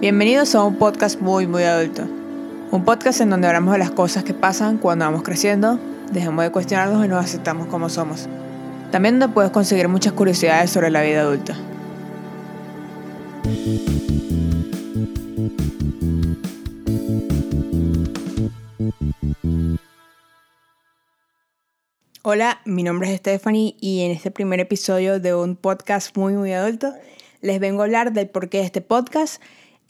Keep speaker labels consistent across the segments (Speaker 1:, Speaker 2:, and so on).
Speaker 1: Bienvenidos a un podcast muy, muy adulto. Un podcast en donde hablamos de las cosas que pasan cuando vamos creciendo, dejamos de cuestionarnos y nos aceptamos como somos. También donde puedes conseguir muchas curiosidades sobre la vida adulta. Hola, mi nombre es Stephanie y en este primer episodio de un podcast muy muy adulto les vengo a hablar del porqué de este podcast,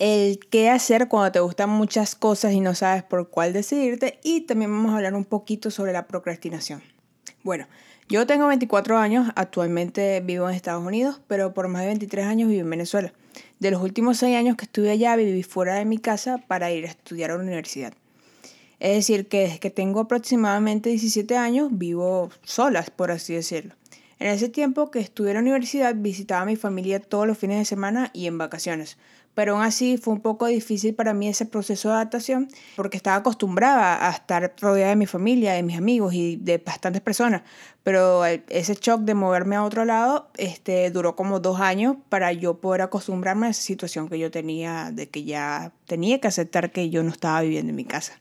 Speaker 1: el qué hacer cuando te gustan muchas cosas y no sabes por cuál decidirte y también vamos a hablar un poquito sobre la procrastinación. Bueno, yo tengo 24 años, actualmente vivo en Estados Unidos, pero por más de 23 años vivo en Venezuela. De los últimos 6 años que estuve allá viví fuera de mi casa para ir a estudiar a la universidad. Es decir, que desde que tengo aproximadamente 17 años vivo solas, por así decirlo. En ese tiempo que estuve en la universidad visitaba a mi familia todos los fines de semana y en vacaciones. Pero aún así fue un poco difícil para mí ese proceso de adaptación porque estaba acostumbrada a estar rodeada de mi familia, de mis amigos y de bastantes personas. Pero ese shock de moverme a otro lado este, duró como dos años para yo poder acostumbrarme a esa situación que yo tenía, de que ya tenía que aceptar que yo no estaba viviendo en mi casa.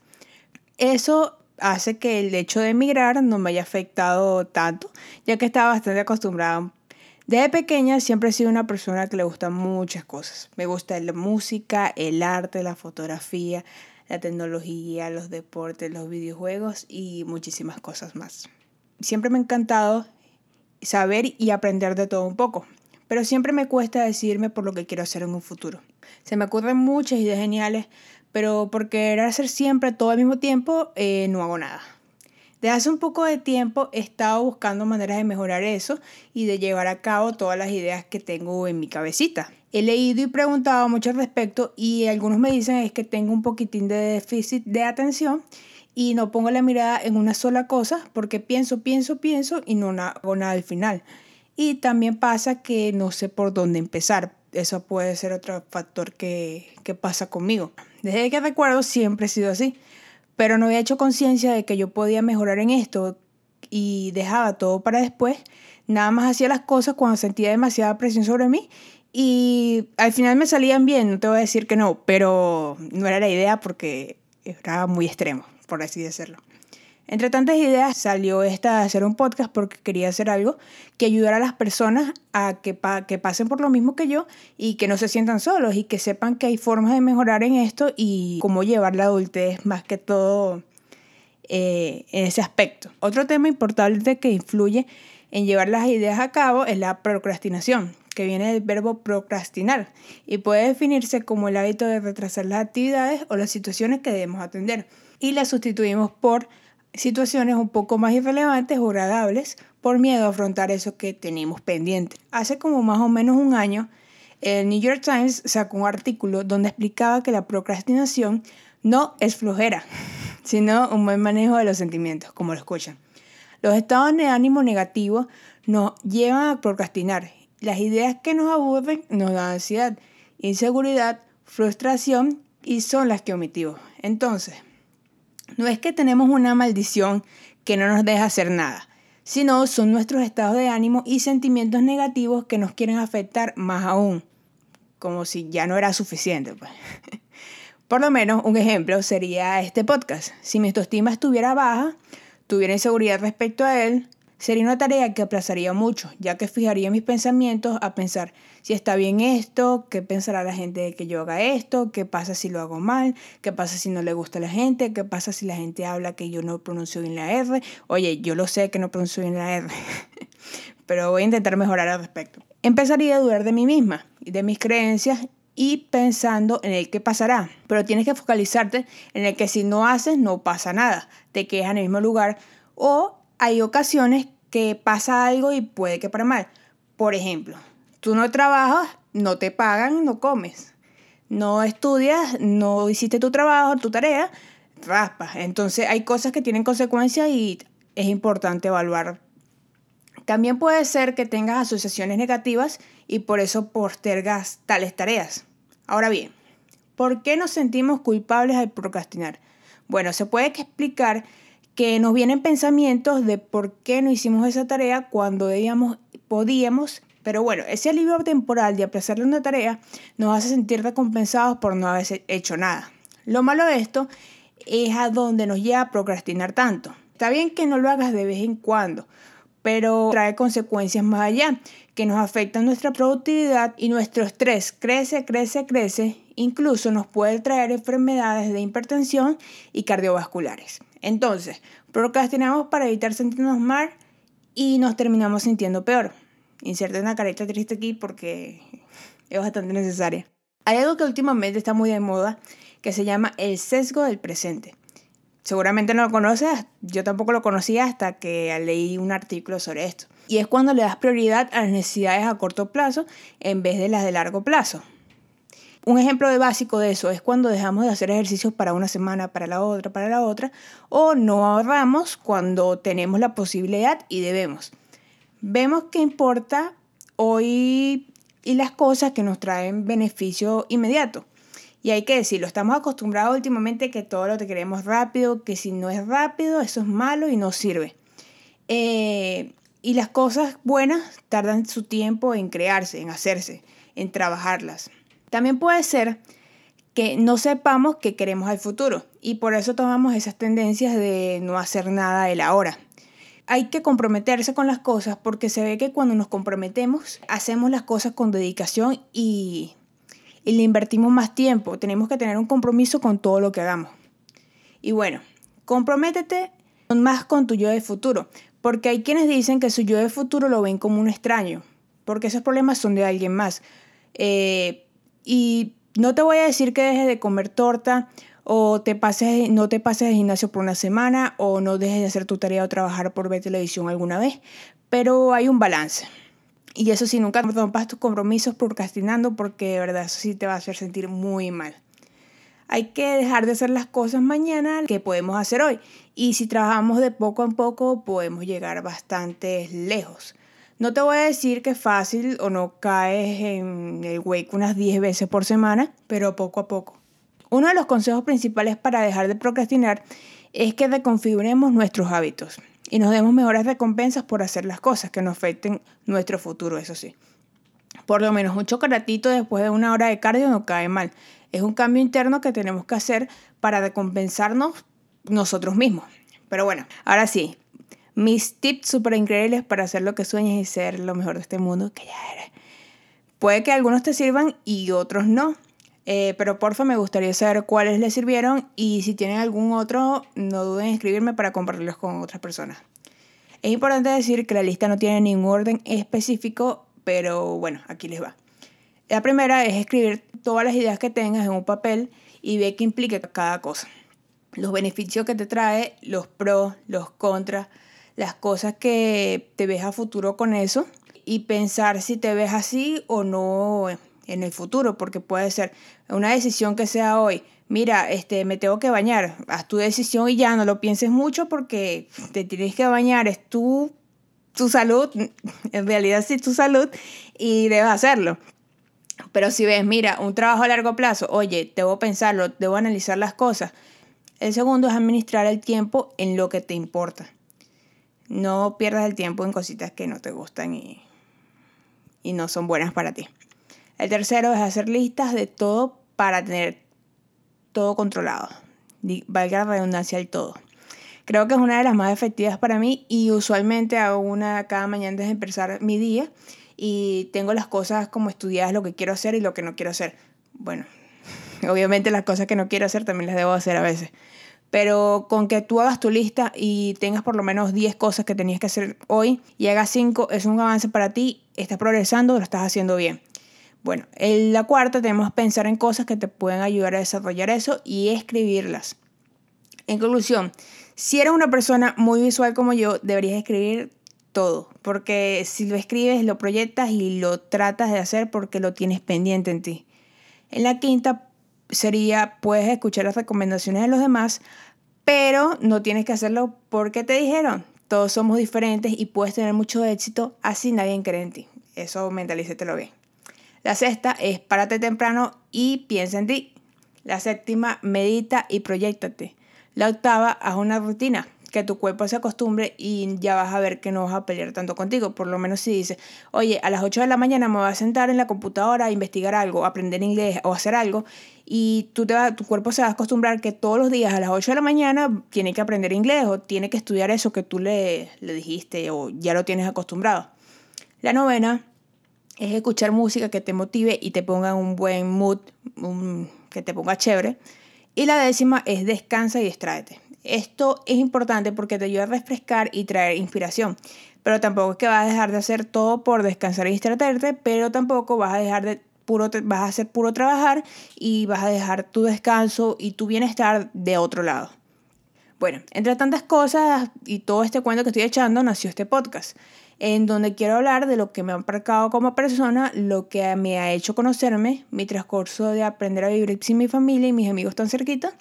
Speaker 1: Eso hace que el hecho de emigrar no me haya afectado tanto, ya que estaba bastante acostumbrada. Desde pequeña siempre he sido una persona que le gustan muchas cosas. Me gusta la música, el arte, la fotografía, la tecnología, los deportes, los videojuegos y muchísimas cosas más. Siempre me ha encantado saber y aprender de todo un poco, pero siempre me cuesta decidirme por lo que quiero hacer en un futuro. Se me ocurren muchas ideas geniales, pero por querer hacer siempre todo al mismo tiempo, eh, no hago nada. Desde hace un poco de tiempo he estado buscando maneras de mejorar eso y de llevar a cabo todas las ideas que tengo en mi cabecita. He leído y preguntado mucho al respecto y algunos me dicen es que tengo un poquitín de déficit de atención y no pongo la mirada en una sola cosa porque pienso, pienso, pienso y no hago nada al final. Y también pasa que no sé por dónde empezar. Eso puede ser otro factor que, que pasa conmigo. Desde que recuerdo siempre he sido así, pero no había hecho conciencia de que yo podía mejorar en esto y dejaba todo para después. Nada más hacía las cosas cuando sentía demasiada presión sobre mí y al final me salían bien, no te voy a decir que no, pero no era la idea porque era muy extremo, por así decirlo. Entre tantas ideas salió esta de hacer un podcast porque quería hacer algo que ayudara a las personas a que, pasen por lo mismo que yo y que no se sientan solos y que sepan que hay formas de mejorar en esto y cómo llevar la adultez más que todo eh, en ese aspecto. Otro tema importante que influye en llevar las ideas a cabo es la procrastinación, que viene del verbo procrastinar y puede definirse como el hábito de retrasar las actividades o las situaciones que debemos atender y la sustituimos por situaciones un poco más irrelevantes o agradables por miedo a afrontar eso que tenemos pendiente. Hace como más o menos un año, el New York Times sacó un artículo donde explicaba que la procrastinación no es flojera, sino un buen manejo de los sentimientos, como lo escuchan. Los estados de ánimo negativos nos llevan a procrastinar. Las ideas que nos aburren nos dan ansiedad, inseguridad, frustración y son las que omitimos. Entonces, no es que tenemos una maldición que no nos deja hacer nada, sino son nuestros estados de ánimo y sentimientos negativos que nos quieren afectar más aún, como si ya no era suficiente. Pues. Por lo menos un ejemplo sería este podcast. Si mi autoestima estuviera baja, tuviera inseguridad respecto a él, Sería una tarea que aplazaría mucho, ya que fijaría mis pensamientos a pensar si está bien esto, qué pensará la gente de que yo haga esto, qué pasa si lo hago mal, qué pasa si no le gusta a la gente, qué pasa si la gente habla que yo no pronuncio bien la R. Oye, yo lo sé que no pronuncio bien la R, pero voy a intentar mejorar al respecto. Empezaría a dudar de mí misma y de mis creencias y pensando en el qué pasará. Pero tienes que focalizarte en el que si no haces, no pasa nada. Te quedas en el mismo lugar o hay ocasiones que pasa algo y puede que para mal. Por ejemplo, tú no trabajas, no te pagan, no comes. No estudias, no hiciste tu trabajo, tu tarea, raspas. Entonces hay cosas que tienen consecuencias y es importante evaluar. También puede ser que tengas asociaciones negativas y por eso postergas tales tareas. Ahora bien, ¿por qué nos sentimos culpables al procrastinar? Bueno, se puede explicar que nos vienen pensamientos de por qué no hicimos esa tarea cuando debíamos, podíamos Pero bueno, ese alivio temporal de aplazarle una tarea nos hace sentir recompensados por no haber hecho nada. Lo malo de esto es a donde nos lleva a procrastinar tanto. Está bien que no lo hagas de vez en cuando, pero trae consecuencias más allá que nos afectan nuestra productividad y nuestro estrés crece, crece, crece. Incluso nos puede traer enfermedades de hipertensión y cardiovasculares. Entonces, procrastinamos para evitar sentirnos mal y nos terminamos sintiendo peor. Inserte una careta triste aquí porque es bastante necesaria. Hay algo que últimamente está muy de moda que se llama el sesgo del presente. Seguramente no lo conoces, yo tampoco lo conocía hasta que leí un artículo sobre esto. Y es cuando le das prioridad a las necesidades a corto plazo en vez de las de largo plazo. Un ejemplo de básico de eso es cuando dejamos de hacer ejercicios para una semana, para la otra, para la otra, o no ahorramos cuando tenemos la posibilidad y debemos. Vemos que importa hoy y las cosas que nos traen beneficio inmediato. Y hay que decirlo, estamos acostumbrados últimamente que todo lo que queremos rápido, que si no es rápido, eso es malo y no sirve. Eh, y las cosas buenas tardan su tiempo en crearse, en hacerse, en trabajarlas. También puede ser que no sepamos qué queremos al futuro y por eso tomamos esas tendencias de no hacer nada del ahora. Hay que comprometerse con las cosas porque se ve que cuando nos comprometemos hacemos las cosas con dedicación y y le invertimos más tiempo. Tenemos que tener un compromiso con todo lo que hagamos. Y bueno, comprométete más con tu yo de futuro, porque hay quienes dicen que su yo de futuro lo ven como un extraño, porque esos problemas son de alguien más. Eh, y no te voy a decir que dejes de comer torta o te pases, no te pases al gimnasio por una semana o no dejes de hacer tu tarea o trabajar por ver televisión alguna vez, pero hay un balance. Y eso sí, nunca rompas tus compromisos procrastinando porque de verdad eso sí te va a hacer sentir muy mal. Hay que dejar de hacer las cosas mañana que podemos hacer hoy. Y si trabajamos de poco en poco, podemos llegar bastante lejos. No te voy a decir que es fácil o no caes en el wake unas 10 veces por semana, pero poco a poco. Uno de los consejos principales para dejar de procrastinar es que reconfiguremos nuestros hábitos y nos demos mejores recompensas por hacer las cosas que nos afecten nuestro futuro, eso sí. Por lo menos un chocolatito después de una hora de cardio no cae mal. Es un cambio interno que tenemos que hacer para recompensarnos nosotros mismos. Pero bueno, ahora sí, mis tips súper increíbles para hacer lo que sueñas y ser lo mejor de este mundo que ya eres. Puede que algunos te sirvan y otros no. Eh, pero porfa, me gustaría saber cuáles les sirvieron y si tienen algún otro, no duden en escribirme para compartirlos con otras personas. Es importante decir que la lista no tiene ningún orden específico, pero bueno, aquí les va. La primera es escribir todas las ideas que tengas en un papel y ver qué implica cada cosa. Los beneficios que te trae, los pros, los contras, las cosas que te ves a futuro con eso y pensar si te ves así o no en el futuro, porque puede ser una decisión que sea hoy. Mira, este, me tengo que bañar. Haz tu decisión y ya no lo pienses mucho porque te tienes que bañar. Es tu, tu salud, en realidad sí tu salud y debes hacerlo. Pero si ves, mira, un trabajo a largo plazo, oye, debo pensarlo, debo analizar las cosas. El segundo es administrar el tiempo en lo que te importa. No pierdas el tiempo en cositas que no te gustan y, y no son buenas para ti. El tercero es hacer listas de todo para tener todo controlado. Valga la redundancia del todo. Creo que es una de las más efectivas para mí y usualmente hago una cada mañana antes de empezar mi día y tengo las cosas como estudiadas, lo que quiero hacer y lo que no quiero hacer. Bueno, obviamente las cosas que no quiero hacer también las debo hacer a veces. Pero con que tú hagas tu lista y tengas por lo menos 10 cosas que tenías que hacer hoy y hagas 5, es un avance para ti, estás progresando, lo estás haciendo bien. Bueno, en la cuarta tenemos pensar en cosas que te pueden ayudar a desarrollar eso y escribirlas. En conclusión, si eres una persona muy visual como yo, deberías escribir todo, porque si lo escribes, lo proyectas y lo tratas de hacer porque lo tienes pendiente en ti. En la quinta sería, puedes escuchar las recomendaciones de los demás, pero no tienes que hacerlo porque te dijeron. Todos somos diferentes y puedes tener mucho éxito, así nadie cree en ti. Eso mentalícetelo bien. La sexta es párate temprano y piensa en ti. La séptima, medita y proyectate. La octava, haz una rutina. que tu cuerpo se acostumbre y ya vas a ver que no vas a pelear tanto contigo. Por lo menos si dices, oye, a las 8 de la mañana me voy a sentar en la computadora a investigar algo, aprender inglés o hacer algo, y tú te tu cuerpo se va a acostumbrar que todos los días a las 8 de la mañana tiene que aprender inglés o tiene que estudiar eso que tú le, le dijiste o ya lo tienes acostumbrado. La novena es escuchar música que te motive y te ponga en un buen mood, que te ponga chévere. Y la décima es descansa y distráete. Esto es importante porque te ayuda a refrescar y traer inspiración. Pero tampoco es que vas a dejar de hacer todo por descansar y distraerte, pero tampoco vas a dejar de puro, vas a hacer puro trabajar y vas a dejar tu descanso y tu bienestar de otro lado. Bueno, entre tantas cosas y todo este cuento que estoy echando, nació este podcast en donde quiero hablar de lo que me ha marcado como persona, lo que me ha hecho conocerme, mi transcurso de aprender a vivir sin mi familia y mis amigos tan cerquita,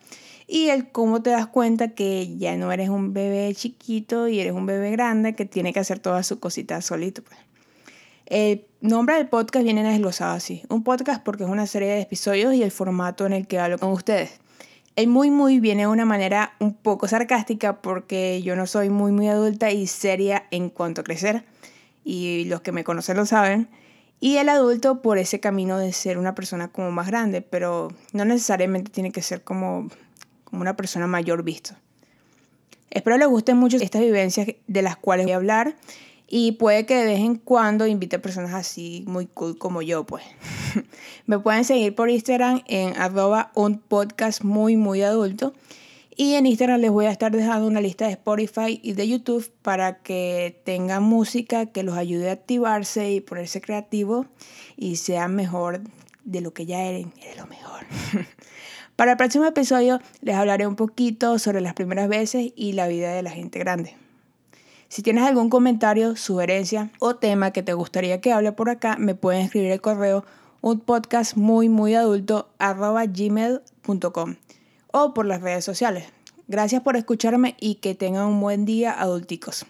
Speaker 1: y el cómo te das cuenta que ya no eres un bebé chiquito y eres un bebé grande que tiene que hacer todas sus cositas solito. Pues. El nombre del podcast viene desglosado así. Un podcast porque es una serie de episodios y el formato en el que hablo con ustedes. El muy muy viene de una manera un poco sarcástica porque yo no soy muy muy adulta y seria en cuanto a crecer y los que me conocen lo saben. Y el adulto por ese camino de ser una persona como más grande, pero no necesariamente tiene que ser como, como una persona mayor visto. Espero les gusten mucho estas vivencias de las cuales voy a hablar y puede que de vez en cuando invite personas así muy cool como yo, pues. Me pueden seguir por Instagram en arroba un podcast muy, muy adulto. Y en Instagram les voy a estar dejando una lista de Spotify y de YouTube para que tengan música que los ayude a activarse y ponerse creativos y sean mejor de lo que ya eran, de lo mejor. para el próximo episodio les hablaré un poquito sobre las primeras veces y la vida de la gente grande. Si tienes algún comentario, sugerencia o tema que te gustaría que hable por acá, me pueden escribir el correo un podcast muy muy adulto arroba gmail.com o por las redes sociales. Gracias por escucharme y que tengan un buen día adulticos.